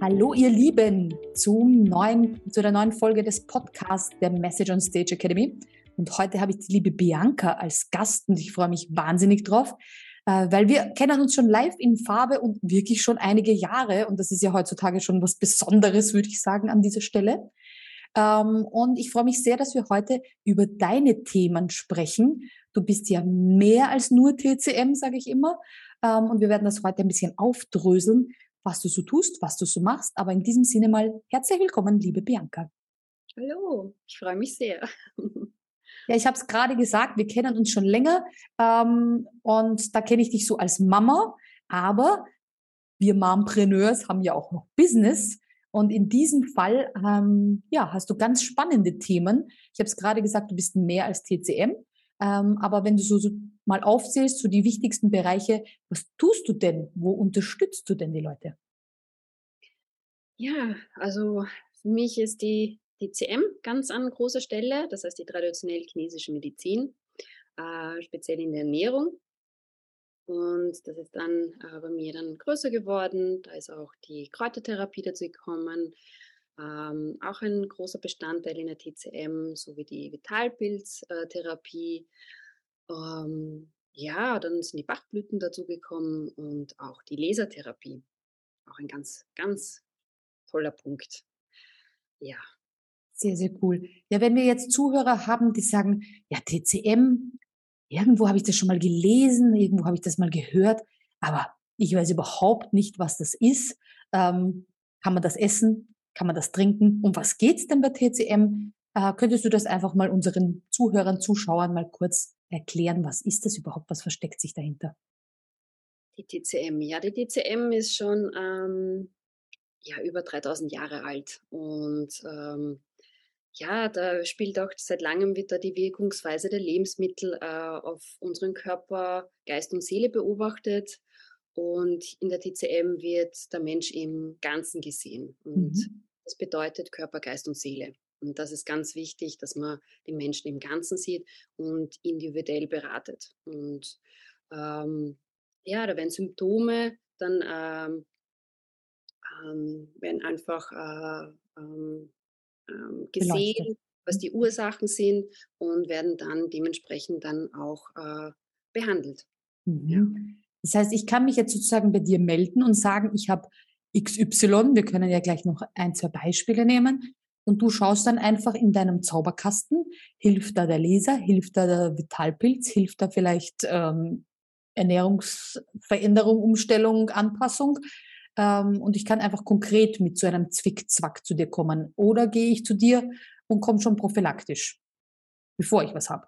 Hallo ihr Lieben zum neuen, zu der neuen Folge des Podcasts der Message on Stage Academy. Und heute habe ich die liebe Bianca als Gast und ich freue mich wahnsinnig drauf, äh, weil wir kennen uns schon live in Farbe und wirklich schon einige Jahre und das ist ja heutzutage schon was Besonderes, würde ich sagen, an dieser Stelle. Ähm, und ich freue mich sehr, dass wir heute über deine Themen sprechen. Du bist ja mehr als nur TCM, sage ich immer. Ähm, und wir werden das heute ein bisschen aufdröseln, was du so tust, was du so machst. Aber in diesem Sinne mal herzlich willkommen, liebe Bianca. Hallo, ich freue mich sehr. Ja, ich habe es gerade gesagt, wir kennen uns schon länger ähm, und da kenne ich dich so als Mama, aber wir Mompreneurs haben ja auch noch Business und in diesem Fall ähm, ja, hast du ganz spannende Themen. Ich habe es gerade gesagt, du bist mehr als TCM, ähm, aber wenn du so, so mal aufzählst, so die wichtigsten Bereiche, was tust du denn? Wo unterstützt du denn die Leute? Ja, also für mich ist die DCM ganz an großer Stelle, das heißt die traditionell chinesische Medizin, äh, speziell in der Ernährung. Und das ist dann äh, bei mir dann größer geworden. Da ist auch die Kräutertherapie dazu gekommen. Ähm, auch ein großer Bestandteil in der TCM, sowie die Vitalpilztherapie. Ähm, ja, dann sind die Bachblüten dazugekommen und auch die Lasertherapie. Auch ein ganz, ganz toller Punkt. Ja. Sehr, sehr cool. Ja, wenn wir jetzt Zuhörer haben, die sagen, ja, TCM, irgendwo habe ich das schon mal gelesen, irgendwo habe ich das mal gehört, aber ich weiß überhaupt nicht, was das ist. Ähm, kann man das essen? Kann man das trinken? Um was geht es denn bei TCM? Äh, könntest du das einfach mal unseren Zuhörern, Zuschauern mal kurz erklären? Was ist das überhaupt? Was versteckt sich dahinter? Die TCM, ja, die TCM ist schon ähm, ja, über 3000 Jahre alt und ähm, ja, da spielt auch seit langem wieder die Wirkungsweise der Lebensmittel äh, auf unseren Körper, Geist und Seele beobachtet. Und in der TCM wird der Mensch im Ganzen gesehen. Und mhm. das bedeutet Körper, Geist und Seele. Und das ist ganz wichtig, dass man den Menschen im Ganzen sieht und individuell beratet. Und ähm, ja, da werden Symptome dann ähm, ähm, werden einfach äh, ähm, ähm, gesehen, Beleuchtet. was die Ursachen sind und werden dann dementsprechend dann auch äh, behandelt. Mhm. Ja. Das heißt, ich kann mich jetzt sozusagen bei dir melden und sagen, ich habe XY, wir können ja gleich noch ein, zwei Beispiele nehmen. Und du schaust dann einfach in deinem Zauberkasten, hilft da der Leser, hilft da der Vitalpilz, hilft da vielleicht ähm, Ernährungsveränderung, Umstellung, Anpassung. Ähm, und ich kann einfach konkret mit so einem Zwickzwack zu dir kommen. Oder gehe ich zu dir und komme schon prophylaktisch, bevor ich was habe.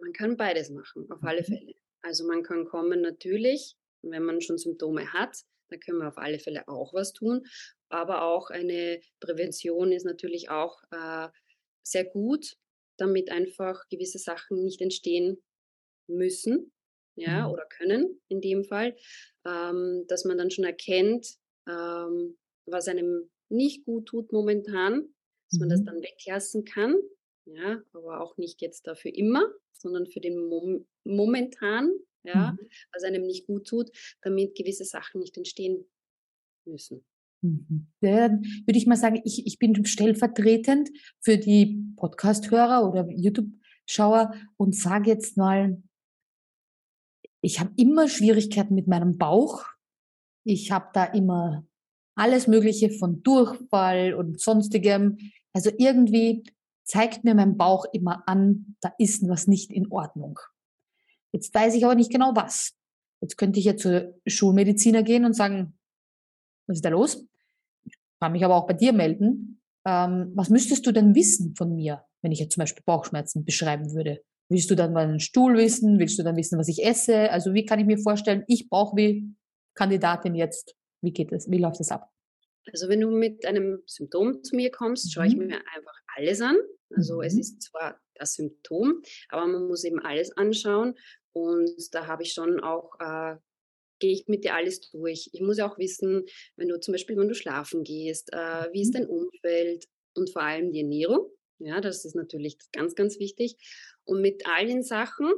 Man kann beides machen, auf alle mhm. Fälle. Also man kann kommen natürlich, wenn man schon Symptome hat, dann können wir auf alle Fälle auch was tun. Aber auch eine Prävention ist natürlich auch äh, sehr gut, damit einfach gewisse Sachen nicht entstehen müssen ja, mhm. oder können in dem Fall, ähm, dass man dann schon erkennt, ähm, was einem nicht gut tut momentan, dass mhm. man das mhm. dann weglassen kann, ja, aber auch nicht jetzt dafür immer, sondern für den Mom momentan, ja, mhm. was einem nicht gut tut, damit gewisse Sachen nicht entstehen müssen. Mhm. Dann würde ich mal sagen, ich, ich bin stellvertretend für die Podcast-Hörer oder YouTube-Schauer und sage jetzt mal, ich habe immer Schwierigkeiten mit meinem Bauch. Ich habe da immer alles Mögliche von Durchfall und sonstigem. Also irgendwie zeigt mir mein Bauch immer an, da ist was nicht in Ordnung. Jetzt weiß ich aber nicht genau was. Jetzt könnte ich ja zur Schulmediziner gehen und sagen, was ist da los? Ich kann mich aber auch bei dir melden. Ähm, was müsstest du denn wissen von mir, wenn ich jetzt zum Beispiel Bauchschmerzen beschreiben würde? Willst du dann meinen Stuhl wissen? Willst du dann wissen, was ich esse? Also wie kann ich mir vorstellen, ich brauche wie Kandidatin jetzt, wie geht es, wie läuft das ab? Also wenn du mit einem Symptom zu mir kommst, schaue ich mhm. mir einfach alles an. Also mhm. es ist zwar das Symptom, aber man muss eben alles anschauen. Und da habe ich schon auch, äh, gehe ich mit dir alles durch. Ich muss ja auch wissen, wenn du zum Beispiel, wenn du schlafen gehst, äh, wie ist mhm. dein Umfeld und vor allem die Ernährung. Ja, das ist natürlich ganz, ganz wichtig. Und mit allen Sachen,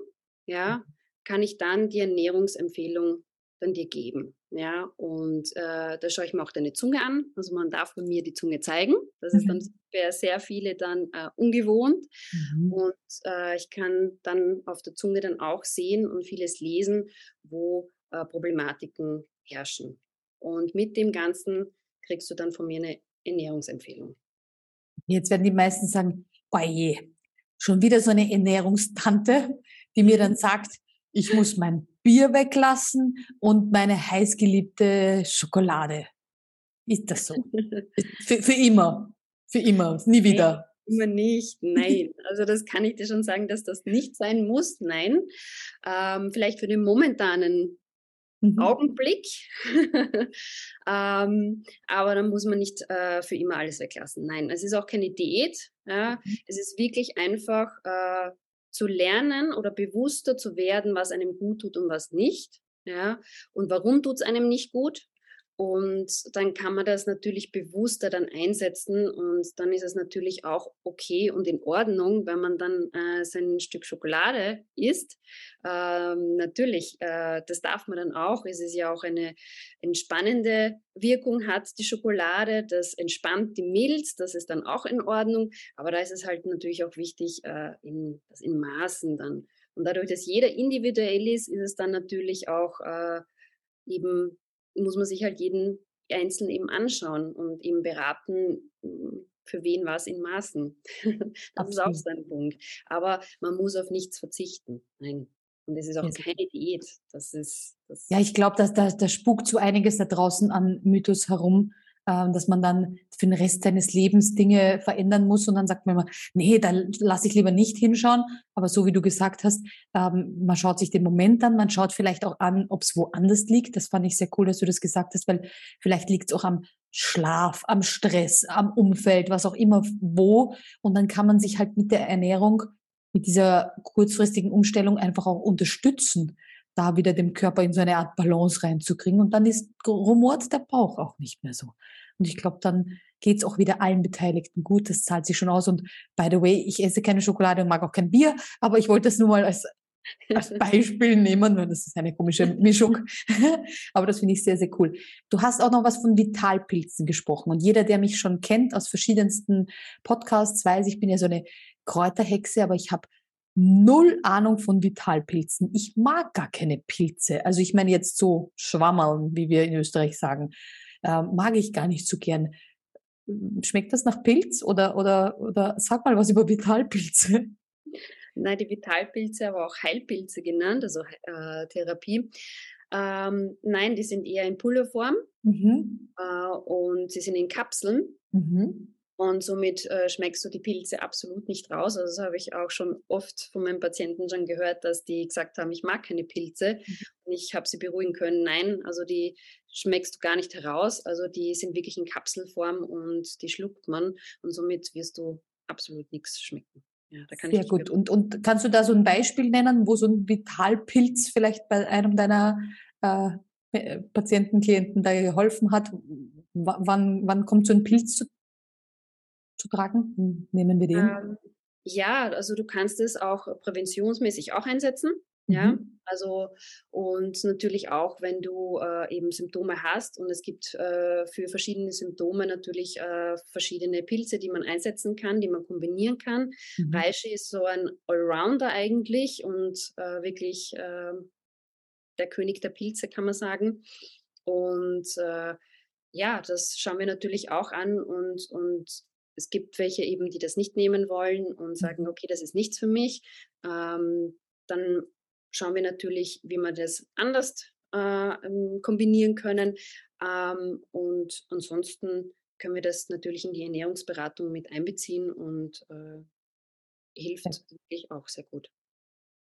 ja, kann ich dann die Ernährungsempfehlung dann dir geben. Ja, und äh, da schaue ich mir auch deine Zunge an. Also man darf bei mir die Zunge zeigen. Das ist dann Mhm. für sehr viele dann äh, ungewohnt. Mhm. Und äh, ich kann dann auf der Zunge dann auch sehen und vieles lesen, wo äh, Problematiken herrschen. Und mit dem Ganzen kriegst du dann von mir eine Ernährungsempfehlung. Jetzt werden die meisten sagen, oje, schon wieder so eine Ernährungstante, die mir dann Mhm. sagt, ich muss mein Bier weglassen und meine heißgeliebte Schokolade. Ist das so? Für, für immer. Für immer. Nie Nein, wieder. immer nicht. Nein. Also das kann ich dir schon sagen, dass das nicht sein muss. Nein. Ähm, vielleicht für den momentanen Mhm. Augenblick. ähm, aber dann muss man nicht äh, für immer alles weglassen. Nein, es ist auch keine Diät. Ja. Mhm. Es ist wirklich einfach äh, zu lernen oder bewusster zu werden, was einem gut tut und was nicht. Ja. Und warum tut es einem nicht gut? Und dann kann man das natürlich bewusster dann einsetzen und dann ist es natürlich auch okay und in Ordnung, wenn man dann äh, sein Stück Schokolade isst. Ähm, natürlich, äh, das darf man dann auch. Es ist ja auch eine entspannende Wirkung hat die Schokolade. Das entspannt die Milz, das ist dann auch in Ordnung. Aber da ist es halt natürlich auch wichtig, äh, in, das in Maßen dann. Und dadurch, dass jeder individuell ist, ist es dann natürlich auch äh, eben muss man sich halt jeden einzeln eben anschauen und eben beraten, hm, für wen was in Maßen. Das ist auch Absolut. so ein Punkt. Aber man muss auf nichts verzichten. Nein. Und es ist auch Yes. keine Diät. Das ist, das Ja, ich glaube, dass da, da spukt so einiges da draußen an Mythos herum, dass man dann für den Rest seines Lebens Dinge verändern muss und dann sagt man immer, nee, da lasse ich lieber nicht hinschauen. Aber so wie du gesagt hast, ähm, man schaut sich den Moment an, man schaut vielleicht auch an, ob es woanders liegt. Das fand ich sehr cool, dass du das gesagt hast, weil vielleicht liegt es auch am Schlaf, am Stress, am Umfeld, was auch immer wo. Und dann kann man sich halt mit der Ernährung, mit dieser kurzfristigen Umstellung einfach auch unterstützen da wieder dem Körper in so eine Art Balance reinzukriegen. Und dann ist rumort der Bauch auch nicht mehr so. Und ich glaube, dann geht's auch wieder allen Beteiligten gut. Das zahlt sich schon aus. Und by the way, ich esse keine Schokolade und mag auch kein Bier, aber ich wollte das nur mal als, als Beispiel nehmen, weil das ist eine komische Mischung. aber das finde ich sehr, sehr cool. Du hast auch noch was von Vitalpilzen gesprochen. Und jeder, der mich schon kennt aus verschiedensten Podcasts, weiß, ich bin ja so eine Kräuterhexe, aber ich habe null Ahnung von Vitalpilzen. Ich mag gar keine Pilze. Also ich meine jetzt so Schwammerl, wie wir in Österreich sagen, äh, mag ich gar nicht so gern. Schmeckt das nach Pilz oder, oder, oder sag mal was über Vitalpilze? Nein, die Vitalpilze, aber auch Heilpilze genannt, also äh, Therapie. Ähm, nein, die sind eher in Pulverform Mhm. äh, und sie sind in Kapseln. Mhm. Und somit äh, schmeckst du die Pilze absolut nicht raus. Also das habe ich auch schon oft von meinen Patienten schon gehört, dass die gesagt haben, ich mag keine Pilze. Und ich habe sie beruhigen können. Nein, also die schmeckst du gar nicht heraus. Also die sind wirklich in Kapselform und die schluckt man. Und somit wirst du absolut nichts schmecken. Ja, da kann Sehr gut. Und, und kannst du da so ein Beispiel nennen, wo so ein Vitalpilz vielleicht bei einem deiner äh, Patienten, Klienten da geholfen hat? W wann, wann kommt so ein Pilz zu, zu tragen? Hm, Nehmen wir den. Ähm, ja, also du kannst es auch präventionsmäßig auch einsetzen. Ja, Mhm. also und natürlich auch, wenn du äh, eben Symptome hast und es gibt äh, für verschiedene Symptome natürlich äh, verschiedene Pilze, die man einsetzen kann, die man kombinieren kann. Mhm. Reishi ist so ein Allrounder eigentlich und äh, wirklich äh, der König der Pilze, kann man sagen. Und äh, ja, das schauen wir natürlich auch an und, und es gibt welche eben, die das nicht nehmen wollen und sagen, Mhm. okay, das ist nichts für mich. Ähm, dann schauen wir natürlich, wie wir das anders äh, ähm, kombinieren können. Ähm, und ansonsten können wir das natürlich in die Ernährungsberatung mit einbeziehen und äh, hilft Ja. wirklich auch sehr gut.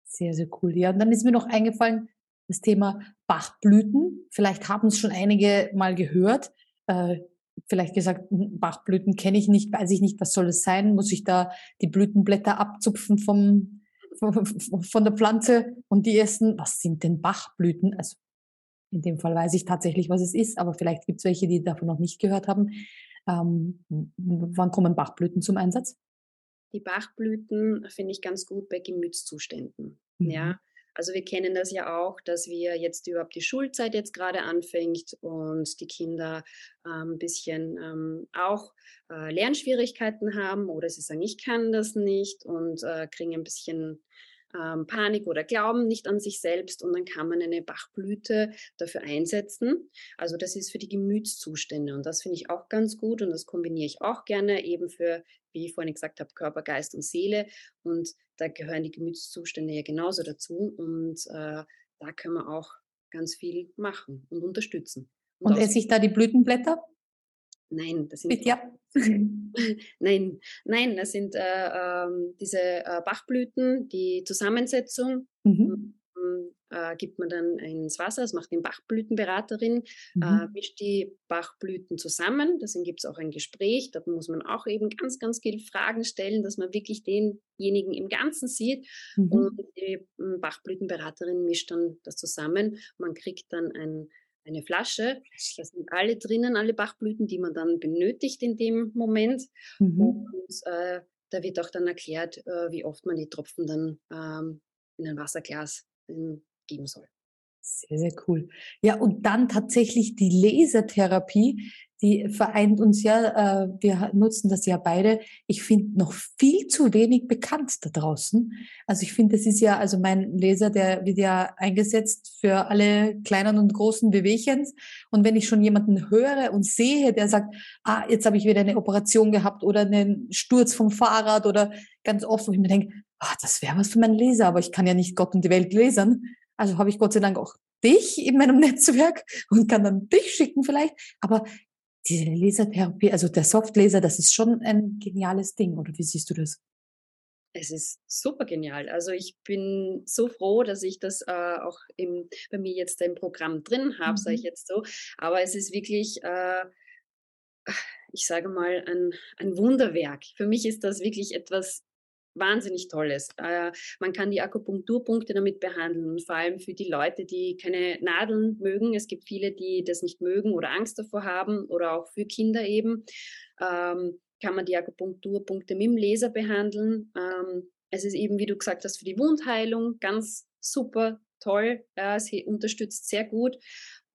Sehr, sehr cool. Ja, und dann ist mir noch eingefallen, das Thema Bachblüten. Vielleicht haben es schon einige mal gehört. Äh, vielleicht gesagt, "Hm, Bachblüten kenne ich nicht, weiß ich nicht, was soll es sein? Muss ich da die Blütenblätter abzupfen vom, von, der Pflanze und die essen? Was sind denn Bachblüten? Also in dem Fall weiß ich tatsächlich, was es ist, aber vielleicht gibt es welche, die davon noch nicht gehört haben. Ähm, wann kommen Bachblüten zum Einsatz? Die Bachblüten finde ich ganz gut bei Gemütszuständen. Mhm. Ja, Also wir kennen das ja auch, dass wir jetzt überhaupt die Schulzeit jetzt gerade anfängt und die Kinder ähm, ein bisschen ähm, auch äh, Lernschwierigkeiten haben oder sie sagen, ich kann das nicht und äh, kriegen ein bisschen ähm, Panik oder Glauben nicht an sich selbst und dann kann man eine Bachblüte dafür einsetzen. Also das ist für die Gemütszustände und das finde ich auch ganz gut und das kombiniere ich auch gerne eben für, wie ich vorhin gesagt habe, Körper, Geist und Seele und da gehören die Gemütszustände ja genauso dazu und äh, da können wir auch ganz viel machen und unterstützen. Und, und esse ich da die Blütenblätter? Nein, das sind Bitte, ja. nein, nein, das sind äh, äh, diese Bachblüten, die Zusammensetzung. Mhm. Äh, gibt man dann ins Wasser, das macht die Bachblütenberaterin, äh, mhm. mischt die Bachblüten zusammen. Deswegen gibt es auch ein Gespräch. Da muss man auch eben ganz, ganz viele Fragen stellen, dass man wirklich denjenigen im Ganzen sieht. Mhm. Und die hm, Bachblütenberaterin mischt dann das zusammen. Man kriegt dann ein eine Flasche. Da sind alle drinnen, alle Bachblüten, die man dann benötigt in dem Moment. Mhm. Und äh, da wird auch dann erklärt, äh, wie oft man die Tropfen dann ähm, in ein Wasserglas ähm, geben soll. Sehr, sehr cool. Ja, und dann tatsächlich die Lasertherapie, die vereint uns ja, äh, wir nutzen das ja beide. Ich finde noch viel zu wenig bekannt da draußen. Also ich finde, das ist ja, also mein Laser, der wird ja eingesetzt für alle kleinen und großen Bewegchens. Und wenn ich schon jemanden höre und sehe, der sagt, ah, jetzt habe ich wieder eine Operation gehabt oder einen Sturz vom Fahrrad oder ganz oft, wo ich mir denke, ah, das wäre was für meinen Laser, aber ich kann ja nicht Gott und die Welt lasern. Also habe ich Gott sei Dank auch dich in meinem Netzwerk und kann dann dich schicken vielleicht. Aber diese Lasertherapie, also der Softlaser, das ist schon ein geniales Ding, oder wie siehst du das? Es ist super genial. Also ich bin so froh, dass ich das äh, auch im, bei mir jetzt im Programm drin habe, mhm. sage ich jetzt so. Aber es ist wirklich, äh, ich sage mal, ein, ein Wunderwerk. Für mich ist das wirklich etwas wahnsinnig Tolles. Äh, man kann die Akupunkturpunkte damit behandeln vor allem für die Leute, die keine Nadeln mögen. Es gibt viele, die das nicht mögen oder Angst davor haben oder auch für Kinder eben. Ähm, kann man die Akupunkturpunkte mit dem Laser behandeln. Ähm, es ist eben, wie du gesagt hast, für die Wundheilung ganz super toll. Ja, sie unterstützt sehr gut.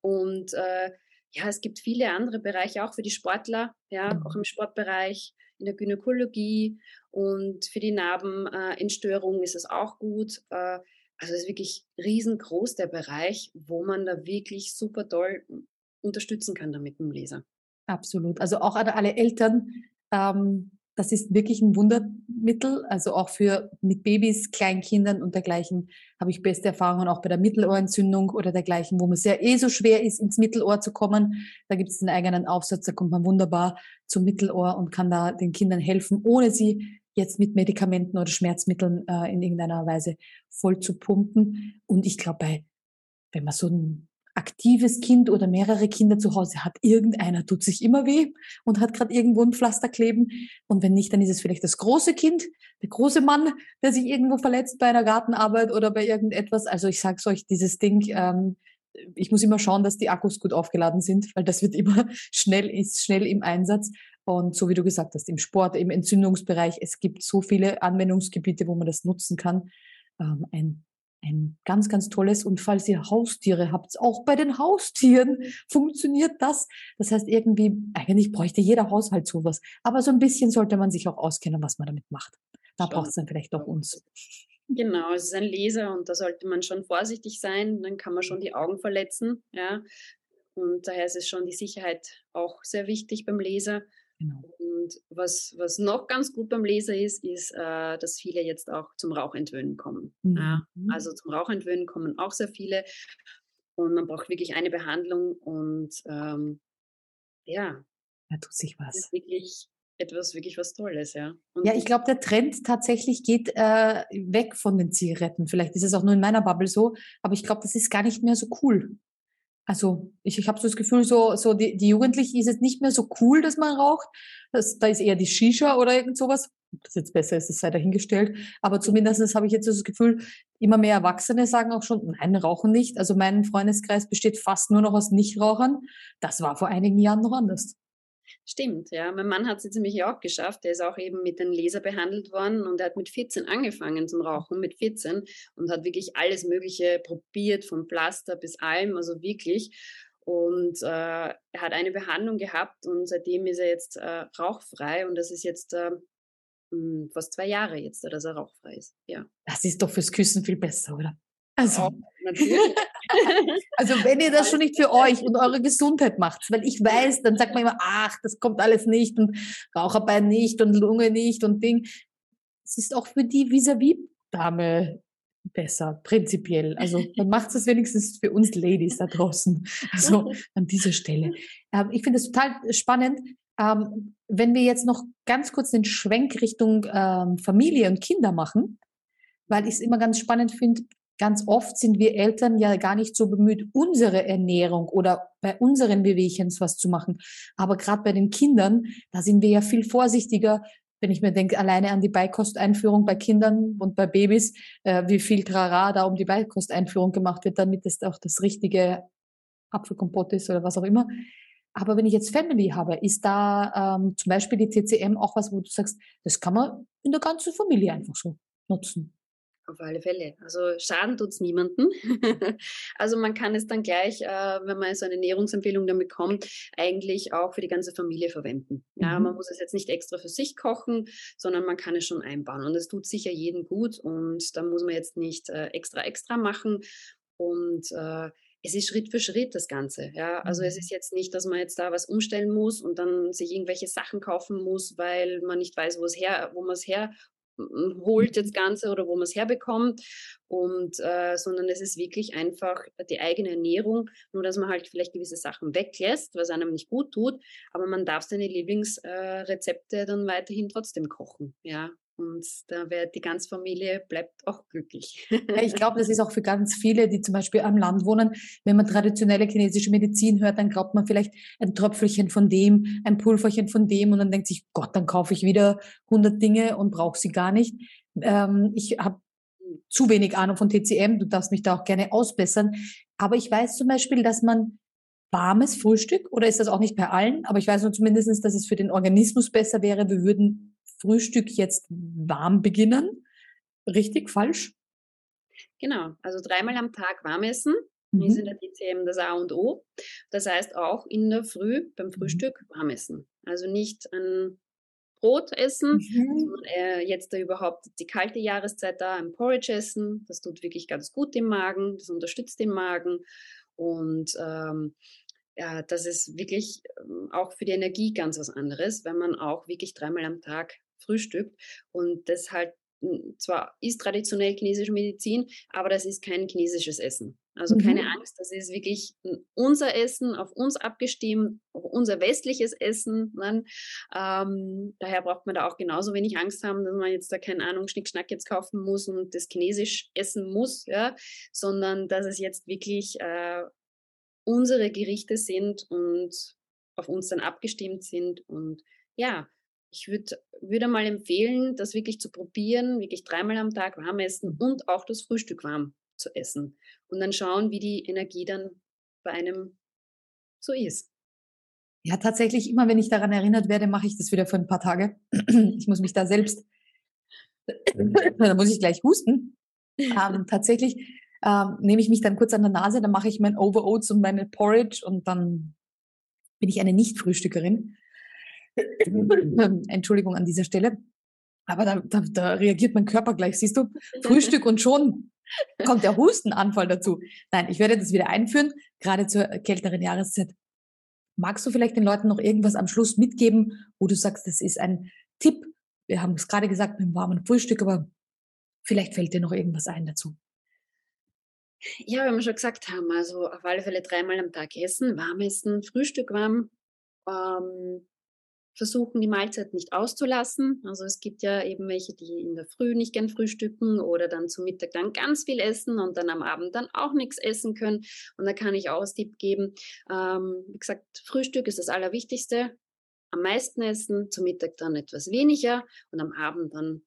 Und äh, ja, es gibt viele andere Bereiche, auch für die Sportler, ja, auch im Sportbereich in der Gynäkologie und für die Narbenentstörung ist es auch gut. Äh, also es ist wirklich riesengroß der Bereich, wo man da wirklich super toll unterstützen kann damit mit dem Laser. Absolut. Also auch an alle Eltern, ähm, das ist wirklich ein Wundermittel. Also auch für mit Babys, Kleinkindern und dergleichen habe ich beste Erfahrungen auch bei der Mittelohrentzündung oder dergleichen, wo man sehr eh so schwer ist, ins Mittelohr zu kommen. Da gibt es einen eigenen Aufsatz, da kommt man wunderbar zum Mittelohr und kann da den Kindern helfen, ohne sie jetzt mit Medikamenten oder Schmerzmitteln äh, in irgendeiner Weise voll zu pumpen. Und ich glaube, bei, wenn man so ein aktives Kind oder mehrere Kinder zu Hause hat, irgendeiner tut sich immer weh und hat gerade irgendwo ein Pflaster kleben. Und wenn nicht, dann ist es vielleicht das große Kind, der große Mann, der sich irgendwo verletzt bei einer Gartenarbeit oder bei irgendetwas. Also ich sag's euch, dieses Ding, ähm, ich muss immer schauen, dass die Akkus gut aufgeladen sind, weil das wird immer schnell, ist schnell im Einsatz. Und so wie du gesagt hast, im Sport, im Entzündungsbereich, es gibt so viele Anwendungsgebiete, wo man das nutzen kann. Ähm, ein ein ganz, ganz tolles. Und falls ihr Haustiere habt, auch bei den Haustieren funktioniert das. Das heißt, irgendwie, eigentlich bräuchte jeder Haushalt sowas. Aber so ein bisschen sollte man sich auch auskennen, was man damit macht. Da braucht es dann vielleicht doch uns. Genau, es ist ein Laser und da sollte man schon vorsichtig sein. Dann kann man schon die Augen verletzen. Ja. Und daher ist es schon die Sicherheit auch sehr wichtig beim Laser. Genau. Und was, was noch ganz gut beim Laser ist, ist, äh, dass viele jetzt auch zum Rauchentwöhnen kommen. Mhm. Ja, also zum Rauchentwöhnen kommen auch sehr viele. Und man braucht wirklich eine Behandlung und ähm, ja. Da tut sich was. Das ist wirklich etwas, wirklich was Tolles, ja. Und ja, ich glaube, der Trend tatsächlich geht äh, weg von den Zigaretten. Vielleicht ist es auch nur in meiner Bubble so, aber ich glaube, das ist gar nicht mehr so cool. Also ich, ich habe so das Gefühl, so, so die, die Jugendlichen ist es nicht mehr so cool, dass man raucht. Das, da ist eher die Shisha oder irgend sowas. Das jetzt besser ist, das sei dahingestellt. Aber zumindest habe ich jetzt so das Gefühl, immer mehr Erwachsene sagen auch schon, nein, rauchen nicht. Also mein Freundeskreis besteht fast nur noch aus Nichtrauchern. Das war vor einigen Jahren noch anders. Stimmt, ja. Mein Mann hat es jetzt nämlich auch geschafft. Der ist auch eben mit den Laser behandelt worden und er hat mit 14 angefangen zum Rauchen, mit 14 und hat wirklich alles Mögliche probiert, vom Pflaster bis allem, also wirklich. Und äh, er hat eine Behandlung gehabt und seitdem ist er jetzt äh, rauchfrei und das ist jetzt äh, hm, fast zwei Jahre jetzt, dass er rauchfrei ist. Ja. Das ist doch fürs Küssen viel besser, oder? Also, also wenn ihr das schon nicht für euch und eure Gesundheit macht, weil ich weiß, dann sagt man immer, ach, das kommt alles nicht und Raucherbein nicht und Lunge nicht und Ding. Es ist auch für die Vis-à-vis-Dame besser, prinzipiell. Also dann macht es wenigstens für uns Ladies da draußen. Also an dieser Stelle. Ähm, ich finde es total spannend. Ähm, wenn wir jetzt noch ganz kurz den Schwenk Richtung ähm, Familie und Kinder machen, weil ich es immer ganz spannend finde, ganz oft sind wir Eltern ja gar nicht so bemüht, unsere Ernährung oder bei unseren Bewegchens was zu machen. Aber gerade bei den Kindern, da sind wir ja viel vorsichtiger, wenn ich mir denke, alleine an die Beikosteinführung bei Kindern und bei Babys, äh, wie viel Trara da um die Beikosteinführung gemacht wird, damit es auch das richtige Apfelkompott ist oder was auch immer. Aber wenn ich jetzt Family habe, ist da ähm, zum Beispiel die TCM auch was, wo du sagst, das kann man in der ganzen Familie einfach so nutzen. Auf alle Fälle. Also Schaden tut es niemandem. also man kann es dann gleich, äh, wenn man so eine Ernährungsempfehlung dann bekommt, eigentlich auch für die ganze Familie verwenden. Ja, mhm. man muss es jetzt nicht extra für sich kochen, sondern man kann es schon einbauen. Und es tut sicher jedem gut und da muss man jetzt nicht äh, extra extra machen. Und äh, es ist Schritt für Schritt das Ganze. Ja, also es mhm. ist jetzt nicht, dass man jetzt da was umstellen muss und dann sich irgendwelche Sachen kaufen muss, weil man nicht weiß, wo es her, wo man es her holt das Ganze oder wo man es herbekommt. Und äh, sondern es ist wirklich einfach die eigene Ernährung, nur dass man halt vielleicht gewisse Sachen weglässt, was einem nicht gut tut, aber man darf seine Lieblingsrezepte äh, dann weiterhin trotzdem kochen. Ja, und da wird die ganze Familie bleibt auch glücklich. Ich glaube, das ist auch für ganz viele, die zum Beispiel am Land wohnen. Wenn man traditionelle chinesische Medizin hört, dann glaubt man vielleicht ein Tröpfelchen von dem, ein Pulverchen von dem und dann denkt sich, Gott, dann kaufe ich wieder 100 Dinge und brauche sie gar nicht. Ähm, ich habe zu wenig Ahnung von TCM. Du darfst mich da auch gerne ausbessern. Aber ich weiß zum Beispiel, dass man warmes Frühstück, oder ist das auch nicht bei allen, aber ich weiß nur zumindest, dass es für den Organismus besser wäre. Wir würden Frühstück jetzt warm beginnen. Richtig, falsch? Genau, also dreimal am Tag warm essen mhm. ist in der DCM das A und O. Das heißt auch in der Früh beim mhm. Frühstück warm essen. Also nicht ein Brot essen, mhm. sondern äh, jetzt da überhaupt die kalte Jahreszeit da ein Porridge essen. Das tut wirklich ganz gut dem Magen, das unterstützt den Magen und ähm, ja, das ist wirklich ähm, auch für die Energie ganz was anderes, wenn man auch wirklich dreimal am Tag frühstückt und das halt hm, zwar ist traditionell chinesische Medizin, aber das ist kein chinesisches Essen. Also keine mhm. Angst, das ist wirklich unser Essen, auf uns abgestimmt, auf unser westliches Essen. Ne? Ähm, daher braucht man da auch genauso wenig Angst haben, dass man jetzt da keine Ahnung Schnickschnack jetzt kaufen muss und das chinesisch essen muss, ja, sondern dass es jetzt wirklich äh, unsere Gerichte sind und auf uns dann abgestimmt sind und ja, ich würde würd mal empfehlen, das wirklich zu probieren, wirklich dreimal am Tag warm essen und auch das Frühstück warm zu essen. Und dann schauen, wie die Energie dann bei einem so ist. Ja, tatsächlich, immer wenn ich daran erinnert werde, mache ich das wieder für ein paar Tage. Ich muss mich da selbst, da muss ich gleich husten. Ähm, tatsächlich ähm, nehme ich mich dann kurz an der Nase, dann mache ich mein Over-Oats und meine Porridge und dann bin ich eine Nicht-Frühstückerin. Entschuldigung an dieser Stelle. Aber da, da, da reagiert mein Körper gleich, siehst du? Frühstück und schon kommt der Hustenanfall dazu. Nein, ich werde das wieder einführen, gerade zur kälteren Jahreszeit. Magst du vielleicht den Leuten noch irgendwas am Schluss mitgeben, wo du sagst, das ist ein Tipp? Wir haben es gerade gesagt mit dem warmen Frühstück, aber vielleicht fällt dir noch irgendwas ein dazu. Ja, wenn wir schon gesagt haben, also auf alle Fälle dreimal am Tag essen, warm essen, Frühstück warm, ähm, versuchen, die Mahlzeit nicht auszulassen. Also es gibt ja eben welche, die in der Früh nicht gern frühstücken oder dann zum Mittag dann ganz viel essen und dann am Abend dann auch nichts essen können. Und da kann ich auch als Tipp geben, ähm, wie gesagt, Frühstück ist das Allerwichtigste. Am meisten essen, zum Mittag dann etwas weniger und am Abend dann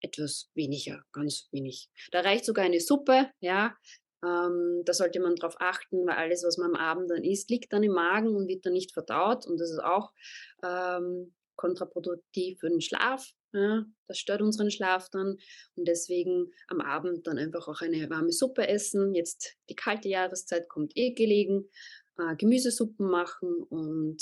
etwas weniger, ganz wenig. Da reicht sogar eine Suppe, ja, Ähm, da sollte man darauf achten, weil alles, was man am Abend dann isst, liegt dann im Magen und wird dann nicht verdaut. Und das ist auch ähm, kontraproduktiv für den Schlaf. Ja, das stört unseren Schlaf dann. Und deswegen am Abend dann einfach auch eine warme Suppe essen. Jetzt die kalte Jahreszeit kommt eh gelegen. Äh, Gemüsesuppen machen und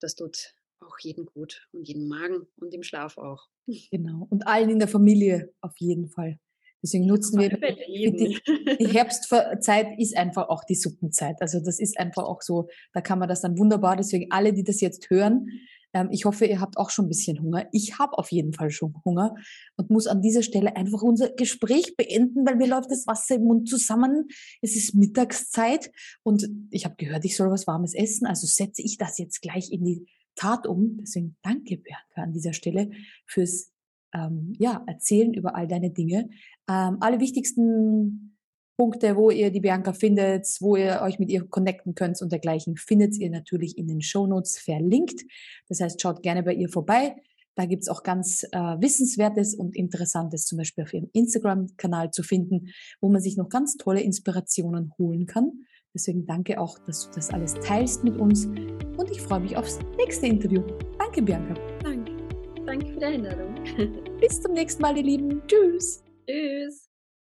das tut auch jedem gut und jedem Magen und im Schlaf auch. Genau. Und allen in der Familie auf jeden Fall. Deswegen nutzen wir die, die Herbstzeit ist einfach auch die Suppenzeit. Also das ist einfach auch so, da kann man das dann wunderbar. Deswegen alle, die das jetzt hören, ähm, ich hoffe, ihr habt auch schon ein bisschen Hunger. Ich habe auf jeden Fall schon Hunger und muss an dieser Stelle einfach unser Gespräch beenden, weil mir läuft das Wasser im Mund zusammen. Es ist Mittagszeit und ich habe gehört, ich soll was Warmes essen. Also setze ich das jetzt gleich in die Tat um. Deswegen danke, Bianca, an dieser Stelle fürs ähm, ja, Erzählen über all deine Dinge. Ähm, alle wichtigsten Punkte, wo ihr die Bianca findet, wo ihr euch mit ihr connecten könnt und dergleichen, findet ihr natürlich in den Shownotes verlinkt. Das heißt, schaut gerne bei ihr vorbei. Da gibt's auch ganz äh, Wissenswertes und Interessantes, zum Beispiel auf ihrem Instagram-Kanal zu finden, wo man sich noch ganz tolle Inspirationen holen kann. Deswegen danke auch, dass du das alles teilst mit uns und ich freue mich aufs nächste Interview. Danke, Bianca. Danke. Danke für die Einladung. Bis zum nächsten Mal, ihr Lieben. Tschüss. Tschüss.